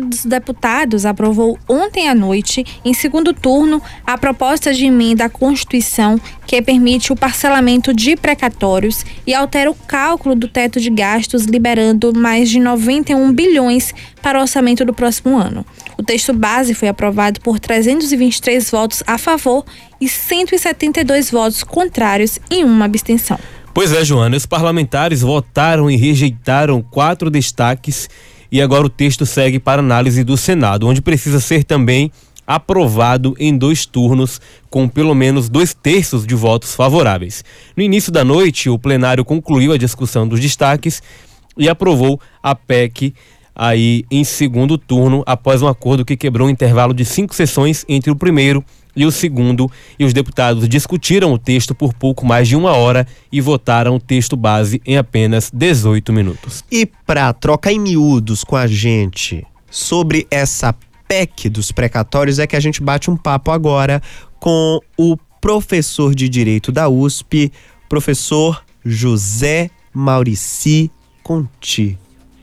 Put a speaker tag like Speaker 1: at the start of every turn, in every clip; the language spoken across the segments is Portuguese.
Speaker 1: dos Deputados aprovou ontem à noite, em segundo turno, a proposta de emenda à Constituição que permite o parcelamento de precatórios e altera o cálculo do teto de gastos, liberando mais de 91 bilhões para o orçamento do próximo ano. O texto base foi aprovado por 323 votos a favor e 172 votos contrários e uma abstenção.
Speaker 2: Pois é, Joana, os parlamentares votaram e rejeitaram quatro destaques e agora o texto segue para análise do Senado, onde precisa ser também aprovado em dois turnos, com pelo menos dois terços de votos favoráveis. No início da noite, o plenário concluiu a discussão dos destaques e aprovou a PEC aí em segundo turno, após um acordo que quebrou um intervalo de cinco sessões entre o primeiro e o segundo, e os deputados discutiram o texto por pouco mais de uma hora e votaram o texto base em apenas 18 minutos.
Speaker 3: E para trocar em miúdos com a gente sobre essa PEC dos precatórios é que a gente bate um papo agora com o professor de Direito da USP, professor José Maurici Conti.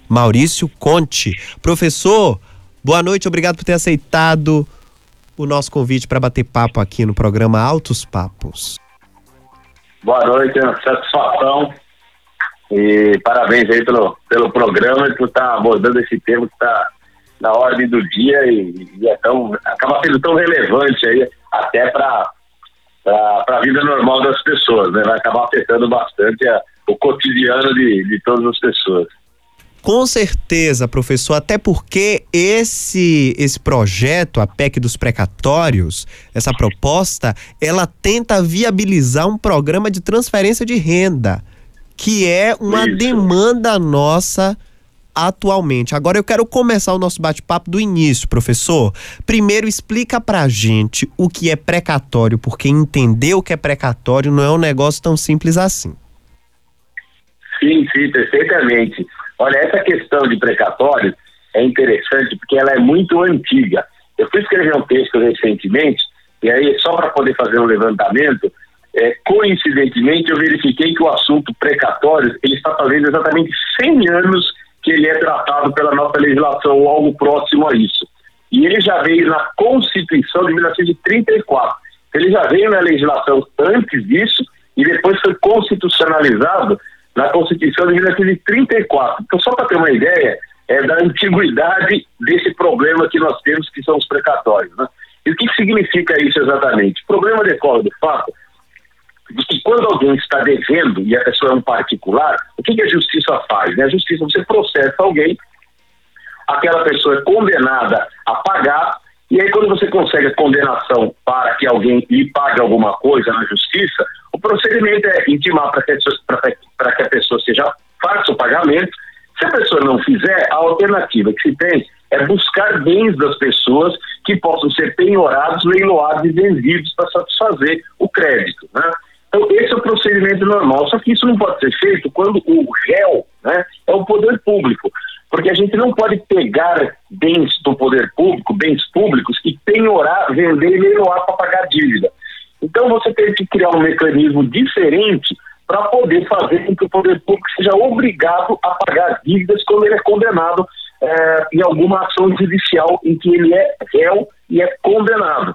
Speaker 3: Maurício Conte. Professor, boa noite, obrigado por ter aceitado o nosso convite para bater papo aqui no programa Altos Papos.
Speaker 4: Boa noite, satisfação e parabéns aí pelo, pelo programa e por estar abordando esse tema que está na ordem do dia e, e é tão, acaba sendo tão relevante aí até para a vida normal das pessoas, né? Vai acabar afetando bastante a, o cotidiano de, de todas as pessoas.
Speaker 3: Com certeza, professor, até porque esse esse projeto, a PEC dos precatórios, essa proposta, ela tenta viabilizar um programa de transferência de renda, que é uma Isso. demanda nossa atualmente. Agora eu quero começar o nosso bate-papo do início, professor. Primeiro explica pra gente o que é precatório, porque entender o que é precatório não é um negócio tão simples assim.
Speaker 4: Sim, sim, perfeitamente. Olha, essa questão de precatório é interessante porque ela é muito antiga. Eu fui escrever um texto recentemente, e aí, só para poder fazer um levantamento, é, coincidentemente eu verifiquei que o assunto precatório ele está fazendo exatamente 100 anos que ele é tratado pela nossa legislação ou algo próximo a isso. E ele já veio na Constituição de 1934. Ele já veio na legislação antes disso e depois foi constitucionalizado na Constituição de 1934. Então, só para ter uma ideia é, da antiguidade desse problema que nós temos, que são os precatórios. Né? E o que significa isso exatamente? O problema decorre do fato de que quando alguém está devendo e a pessoa é um particular, o que, que a justiça faz? Né? A justiça, você processa alguém, aquela pessoa é condenada a pagar, e aí quando você consegue a condenação para que alguém lhe pague alguma coisa na justiça, o procedimento é intimar para que, que, a pessoa seja faça o pagamento. Se a pessoa não fizer, a alternativa que se tem é buscar bens das pessoas que possam ser penhorados, leiloados e vendidos para satisfazer o crédito. Né? Então, esse é o procedimento normal. Só que isso não pode ser feito quando o réu né, é o poder público. Porque a gente não pode pegar bens do poder público, bens públicos, e penhorar, vender e leiloar para pagar dívida. Então você tem que criar um mecanismo diferente para poder fazer com que o poder público seja obrigado a pagar dívidas quando ele é condenado é, em alguma ação judicial em que ele é réu e é condenado.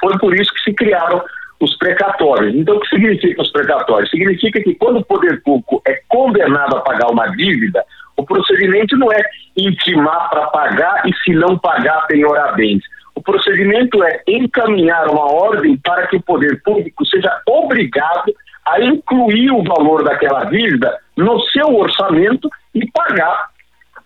Speaker 4: Foi por isso que se criaram os precatórios. Então, o que significa os precatórios? Significa que quando o poder público é condenado a pagar uma dívida, procedimento não é intimar para pagar e, se não pagar, penhorar bens. O procedimento é encaminhar uma ordem para que o poder público seja obrigado a incluir o valor daquela dívida no seu orçamento e pagar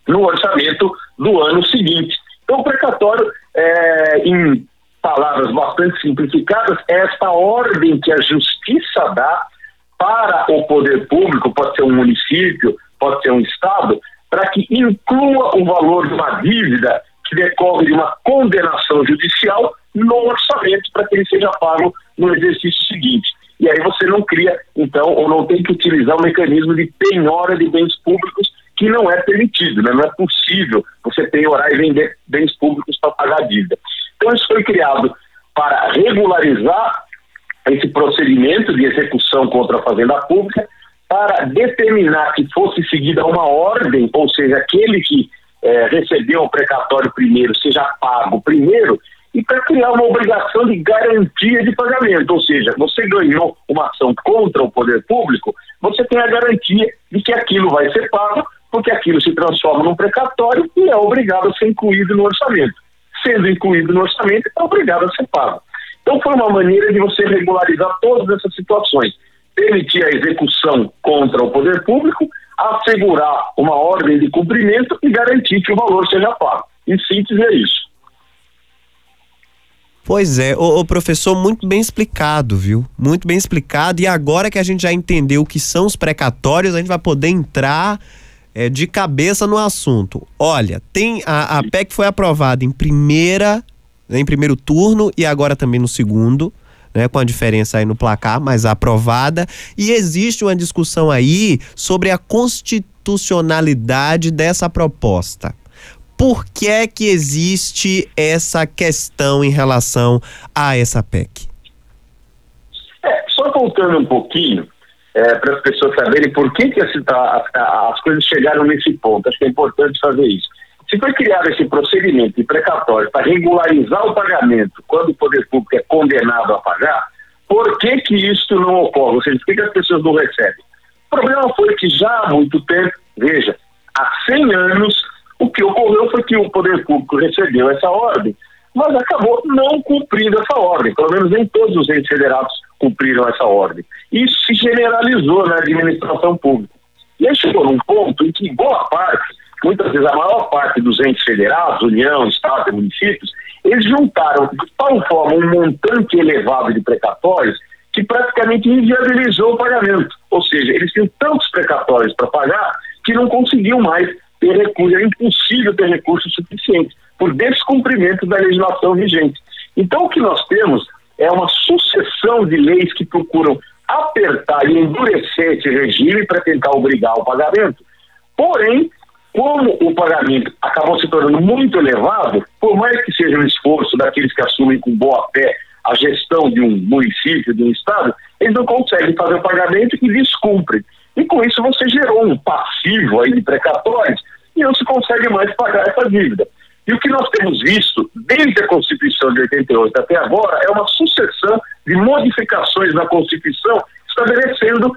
Speaker 4: no orçamento do ano seguinte. Então, o precatório, é, em palavras bastante simplificadas, é esta ordem que a justiça dá para o poder público, pode ser um município, pode ser um estado, para que inclua o valor de uma dívida que decorre de uma condenação judicial no orçamento para que ele seja pago no exercício seguinte. E aí você não cria, então, ou não tem que utilizar o mecanismo de penhora de bens públicos que não é permitido, né? não é possível você penhorar e vender bens públicos para pagar a dívida. Então isso foi criado para regularizar esse procedimento de execução contra a fazenda pública, para determinar que fosse seguida uma ordem, ou seja, aquele que é, recebeu o precatório primeiro seja pago primeiro e para criar uma obrigação de garantia de pagamento, ou seja, você ganhou uma ação contra o poder público, você tem a garantia de que aquilo vai ser pago, porque aquilo se transforma num precatório e é obrigado a ser incluído no orçamento. Sendo incluído no orçamento, é obrigado a ser pago. Então foi uma maneira de você regularizar todas essas situações, permitir a execução contra o poder público, assegurar uma ordem de cumprimento e garantir que o valor seja pago. Em síntese é isso.
Speaker 3: Pois é, o, professor, muito bem explicado, viu? Muito bem explicado. E agora que a gente já entendeu o que são os precatórios, a gente vai poder entrar é, de cabeça no assunto. Olha, tem a, a PEC foi aprovada em primeira, em primeiro turno e agora também no segundo. Né, com a diferença aí no placar, mas aprovada. E existe uma discussão aí sobre a constitucionalidade dessa proposta por que é que existe essa questão em relação a essa PEC?
Speaker 4: É, só voltando um pouquinho, é, para as pessoas saberem por que, que as, as coisas chegaram nesse ponto, acho que é importante fazer isso. Se foi criado esse procedimento precatório para regularizar o pagamento quando o poder público é condenado a pagar, por que que isso não ocorre? Ou seja, por que, que as pessoas não recebem? O problema foi que já há muito tempo, veja, há 100 anos, o que ocorreu foi que o poder público recebeu essa ordem, mas acabou não cumprindo essa ordem. Pelo menos nem todos os entes federados cumpriram essa ordem. Isso se generalizou na administração pública. E aí chegou num ponto em que boa parte, muitas vezes a maior parte dos entes federados, União, Estado e municípios, eles juntaram de tal forma um montante elevado de precatórios que praticamente inviabilizou o pagamento. Ou seja, eles tinham tantos precatórios para pagar que não conseguiam mais ter recurso, é impossível ter recursos suficientes por descumprimento da legislação vigente. Então, o que nós temos é uma sucessão de leis que procuram apertar e endurecer esse regime para tentar obrigar o pagamento. Porém, como o pagamento acabou se tornando muito elevado, por mais que seja um esforço daqueles que assumem com boa fé a gestão de um município, de um estado, eles não conseguem fazer o pagamento e descumprem. E com isso você gerou um passivo aí de precatórios e não se consegue mais pagar essa dívida. E o que nós temos visto desde a Constituição de 88 até agora é uma sucessão de modificações na Constituição estabelecendo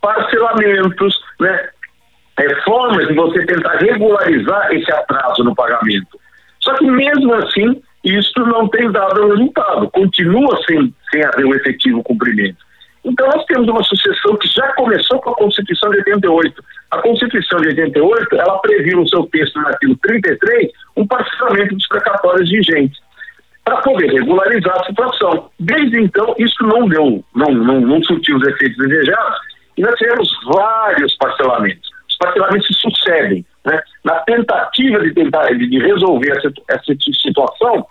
Speaker 4: parcelamentos, né, é, formas de você tentar regularizar esse atraso no pagamento. Só que mesmo assim, isso não tem dado resultado, continua sem, sem haver um efetivo cumprimento. Então nós temos uma sucessão que já começou com a Constituição de 88. A Constituição de 88, ela previu no seu texto, no artigo 33, um parcelamento dos precatórios vigentes para poder regularizar a situação. Desde então, isso não deu, não, não, não surtiu os efeitos desejados e nós tivemos vários parcelamentos. Parcelamentos se sucedem. Né? Na tentativa de tentar de resolver essa, essa situação,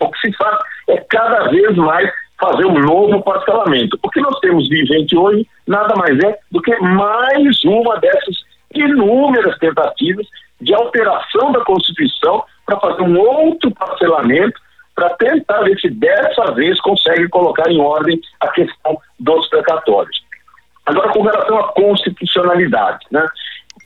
Speaker 4: o que se faz é cada vez mais fazer um novo parcelamento. O que nós temos vigente hoje nada mais é do que mais uma dessas inúmeras tentativas de alteração da Constituição para fazer um outro parcelamento para tentar ver se dessa vez consegue colocar em ordem a questão dos precatórios. Agora, com relação à constitucionalidade, né?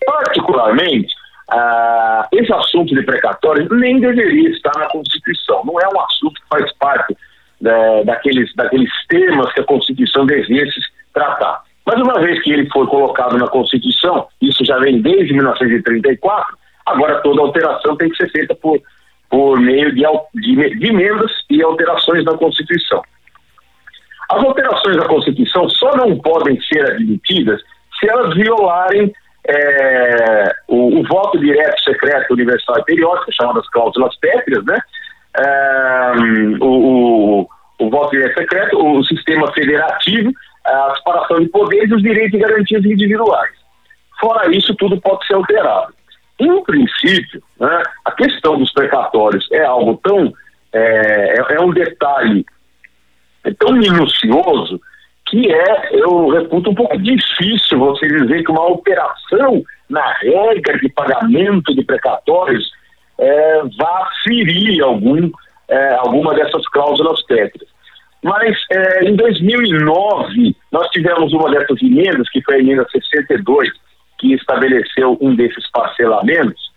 Speaker 4: Particularmente, ah, esse assunto de precatórios nem deveria estar na Constituição, não é um assunto que faz parte né, daqueles, daqueles temas que a Constituição devia se tratar. Mas uma vez que ele foi colocado na Constituição, isso já vem desde 1934, agora toda alteração tem que ser feita por, por meio de, de, de emendas e alterações da Constituição. As alterações da Constituição só não podem ser admitidas se elas violarem é, o, o, voto direto, secreto, universal e periódico, chamadas cláusulas pétreas, né? É, o, o, o, voto direto secreto, o sistema federativo, a separação de poderes e os direitos e garantias individuais. Fora isso, tudo pode ser alterado. Em princípio, né, a questão dos precatórios é algo tão. É, é, é um detalhe é tão minucioso que é, eu reputo, um pouco difícil você dizer que uma alteração na regra de pagamento de precatórios é, vá ferir algum, é, alguma dessas cláusulas tétricas. Mas é, em 2009, nós tivemos uma dessas emendas, que foi a emenda 62, que estabeleceu um desses parcelamentos,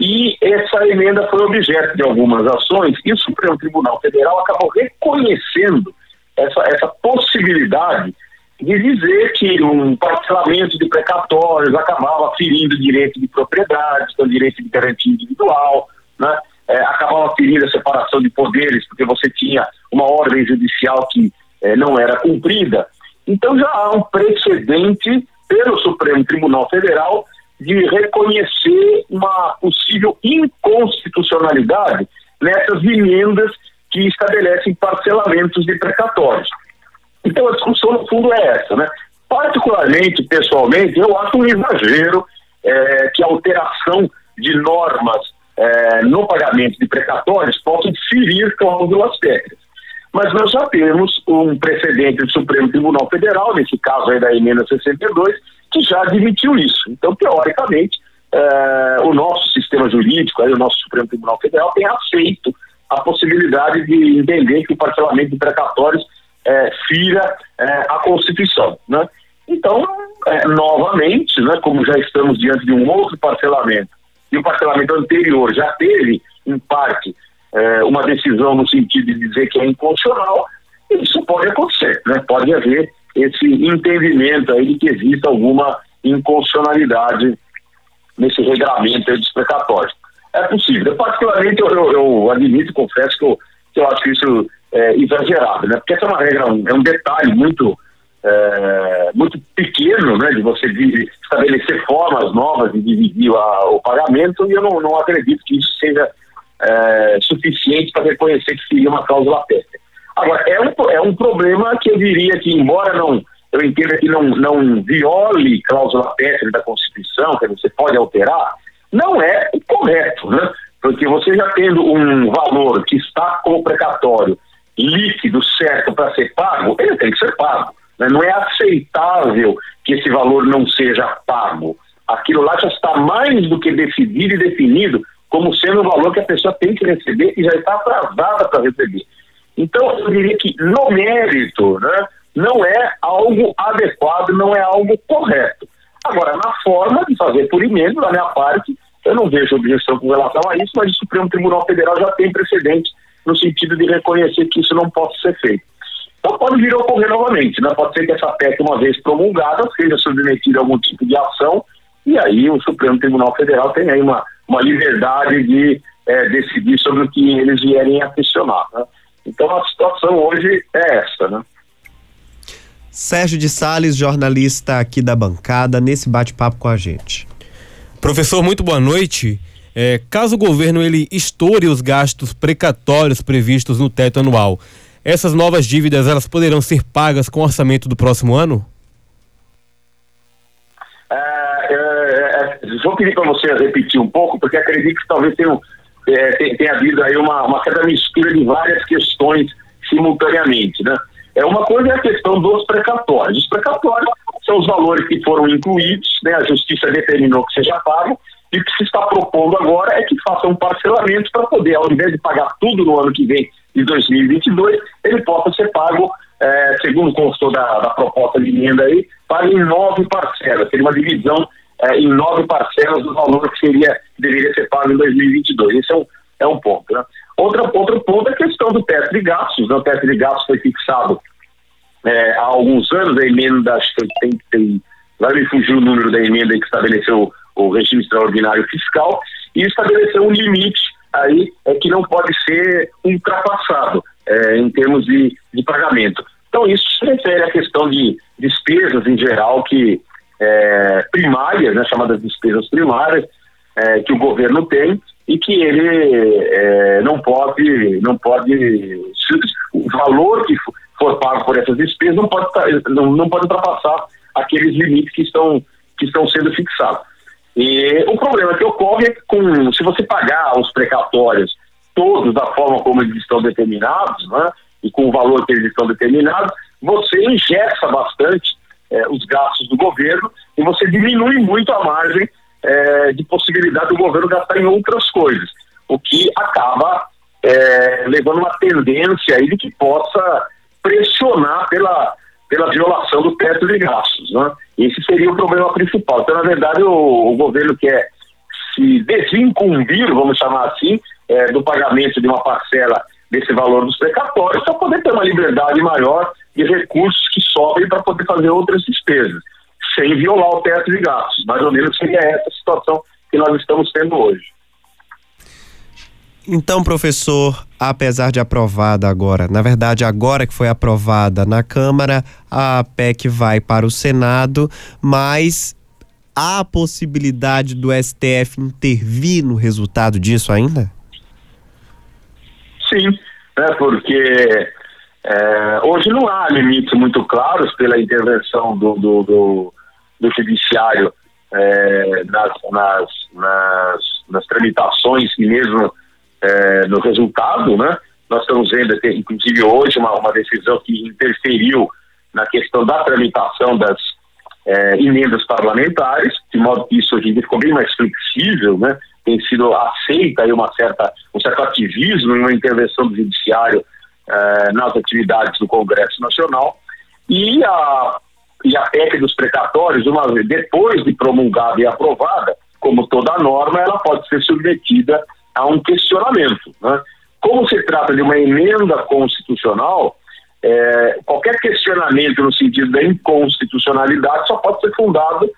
Speaker 4: E essa emenda foi objeto de algumas ações e o Supremo Tribunal Federal acabou reconhecendo essa, essa possibilidade de dizer que um parcelamento de precatórios acabava ferindo direito de propriedade, o direito de garantia individual, né? É, acabava ferindo a separação de poderes, porque você tinha uma ordem judicial que é, não era cumprida. Então já há um precedente pelo Supremo Tribunal Federal de reconhecer uma possível inconstitucionalidade nessas emendas que estabelecem parcelamentos de precatórios. Então a discussão no fundo é essa, né? Particularmente, pessoalmente, eu acho um exagero é, que a alteração de normas é, no pagamento de precatórios possa ferir cláusulas técnicas. Mas nós já temos um precedente do Supremo Tribunal Federal, nesse caso aí da emenda 62, que já admitiu isso. Então, teoricamente, é, o nosso sistema jurídico, aí, o nosso Supremo Tribunal Federal, tem aceito a possibilidade de entender que o parcelamento de precatórios é, fira é, a Constituição. Né? Então, é, novamente, né, como já estamos diante de um outro parcelamento, e o parcelamento anterior já teve, em parte, é, uma decisão no sentido de dizer que é inconstitucional, isso pode acontecer, né? pode haver esse entendimento aí de que existe alguma inconstitucionalidade nesse regramento dos precatórios. É possível. Particularmente, eu, eu, eu admito, confesso que eu, que eu acho isso é, exagerado, né? Porque essa é uma regra, é um detalhe muito, é, muito pequeno, né? De você estabelecer formas novas de dividir a, o pagamento e eu não, não acredito que isso seja é, suficiente para reconhecer que seria uma cláusula pétrea. Agora, é um, é um problema que eu diria que, embora não eu entenda que não, não viole cláusula pétrea da Constituição, que você pode alterar, não é o correto, né? Porque você já tendo um valor que está como precatório líquido certo para ser pago, ele tem que ser pago. Né? Não é aceitável que esse valor não seja pago. Aquilo lá já está mais do que decidido e definido como sendo o valor que a pessoa tem que receber e já está atrasada para receber. Então, eu diria que no mérito, né, não é algo adequado, não é algo correto. Agora, na forma de fazer por emenda, da minha parte, eu não vejo objeção com relação a isso, mas o Supremo Tribunal Federal já tem precedente no sentido de reconhecer que isso não pode ser feito. Então pode vir a ocorrer novamente, né? pode ser que essa PEC, uma vez promulgada, seja submetida a algum tipo de ação, e aí o Supremo Tribunal Federal tem aí uma, uma liberdade de é, decidir sobre o que eles vierem a questionar. Né? Então a situação hoje é essa, né?
Speaker 3: Sérgio de Sales, jornalista aqui da bancada, nesse bate-papo com a gente.
Speaker 2: Professor, muito boa noite. É, caso o governo ele estoure os gastos precatórios previstos no teto anual, essas novas dívidas elas poderão ser pagas com o orçamento do próximo ano?
Speaker 4: É, é, é vou pedir para você repetir um pouco, porque acredito que talvez tenha, é, tenha, tenha havido aí uma, uma certa mistura de várias questões simultaneamente, né? É uma coisa é a questão dos precatórios. Os precatórios são os valores que foram incluídos, né? A justiça determinou que seja pago e o que se está propondo agora é que faça um parcelamento para poder, ao invés de pagar tudo no ano que vem, de 2022, ele possa ser pago, é, segundo constou da, da proposta de emenda aí, em nove parcelas. Seria uma divisão é, em nove parcelas do valor que seria, deveria ser pago em 2022. Esse é um, é um ponto. Né? Outra, outro ponto é a questão do teto de gastos. Né? O teto de gastos foi fixado é, há alguns anos, a emenda, acho que tem, tem, vai me fugir o número da emenda que estabeleceu o regime extraordinário fiscal, e estabeleceu um limite aí é, que não pode ser ultrapassado é, em termos de, de pagamento. Então, isso se refere à questão de despesas em geral que é, primárias, né, chamadas despesas primárias, é, que o governo tem e que ele é, não pode, não pode, o valor que for pago por essas despesas não pode, não, não pode ultrapassar aqueles limites que estão, que estão sendo fixados. E o problema que ocorre é que com, se você pagar os precatórios todos da forma como eles estão determinados, né, e com o valor que eles estão determinados, você ingessa bastante eh, os gastos do governo e você diminui muito a margem eh, de possibilidade do governo gastar em outras coisas, o que acaba eh, levando uma tendência aí de que possa pressionar pela pela violação do teto de gastos. Né? Esse seria o problema principal. Então, na verdade, o, o governo quer se desincumbir, vamos chamar assim, é, do pagamento de uma parcela desse valor dos precatórios para poder ter uma liberdade maior de recursos que sobrem para poder fazer outras despesas, sem violar o teto de gastos. Mais ou menos seria essa a situação que nós estamos tendo hoje.
Speaker 3: Então, professor, apesar de aprovada agora, na verdade, agora que foi aprovada na Câmara, a PEC vai para o Senado, mas há possibilidade do STF intervir no resultado disso ainda?
Speaker 4: Sim, né, porque é, hoje não há limites muito claros pela intervenção do, do, do, do judiciário é, nas, nas, nas, nas, tramitações e mesmo é, no resultado, né? Nós estamos vendo, inclusive hoje, uma, uma decisão que interferiu na questão da tramitação das é, emendas parlamentares, de modo que isso hoje em dia ficou bem mais flexível, né? Tem sido aceita aí uma certa, um certo ativismo em uma intervenção do judiciário é, nas atividades do Congresso Nacional. E a, e a PEC dos precatórios, uma vez depois de promulgada e aprovada, como toda norma, ela pode ser submetida a um questionamento. Né? Como se trata de uma emenda constitucional, é, qualquer questionamento no sentido da inconstitucionalidade só pode ser fundado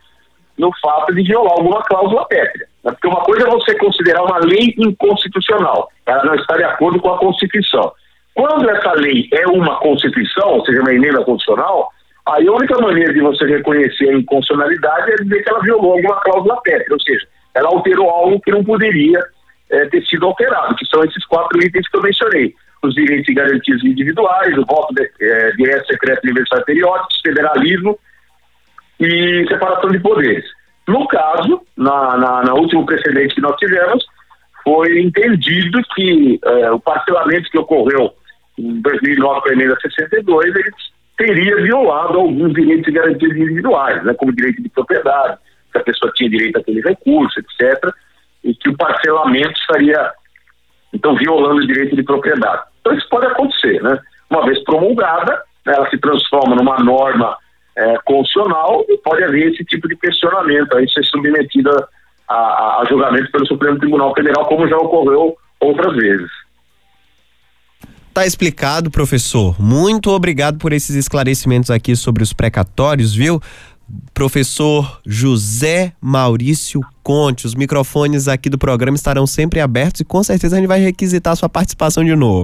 Speaker 4: no fato de violar alguma cláusula pétrea. Né? Porque uma coisa é você considerar uma lei inconstitucional, ela não está de acordo com a Constituição. Quando essa lei é uma Constituição, ou seja, uma emenda constitucional, a única maneira de você reconhecer a inconstitucionalidade é dizer que ela violou alguma cláusula pétrea, ou seja, ela alterou algo que não poderia é, ter sido alterado, que são esses quatro itens que eu mencionei. Os direitos e garantias individuais, o voto de, é, direto, secreto, universal periódico, federalismo e separação de poderes. No caso, na, na, na último precedente que nós tivemos, foi entendido que é, o parcelamento que ocorreu em 2009 com a emenda 62, ele teria violado alguns direitos e garantias individuais, né, como direito de propriedade, se a pessoa tinha direito àquele recurso, etc e que o parcelamento estaria, então, violando o direito de propriedade. Então, isso pode acontecer, né? Uma vez promulgada, né, ela se transforma numa norma é, constitucional e pode haver esse tipo de questionamento, aí ser submetida a, a julgamento pelo Supremo Tribunal Federal, como já ocorreu outras vezes.
Speaker 3: Tá explicado, professor. Muito obrigado por esses esclarecimentos aqui sobre os precatórios, viu? Professor José Maurício Conte. Os microfones aqui do programa estarão sempre abertos e com certeza a gente vai requisitar sua participação de novo.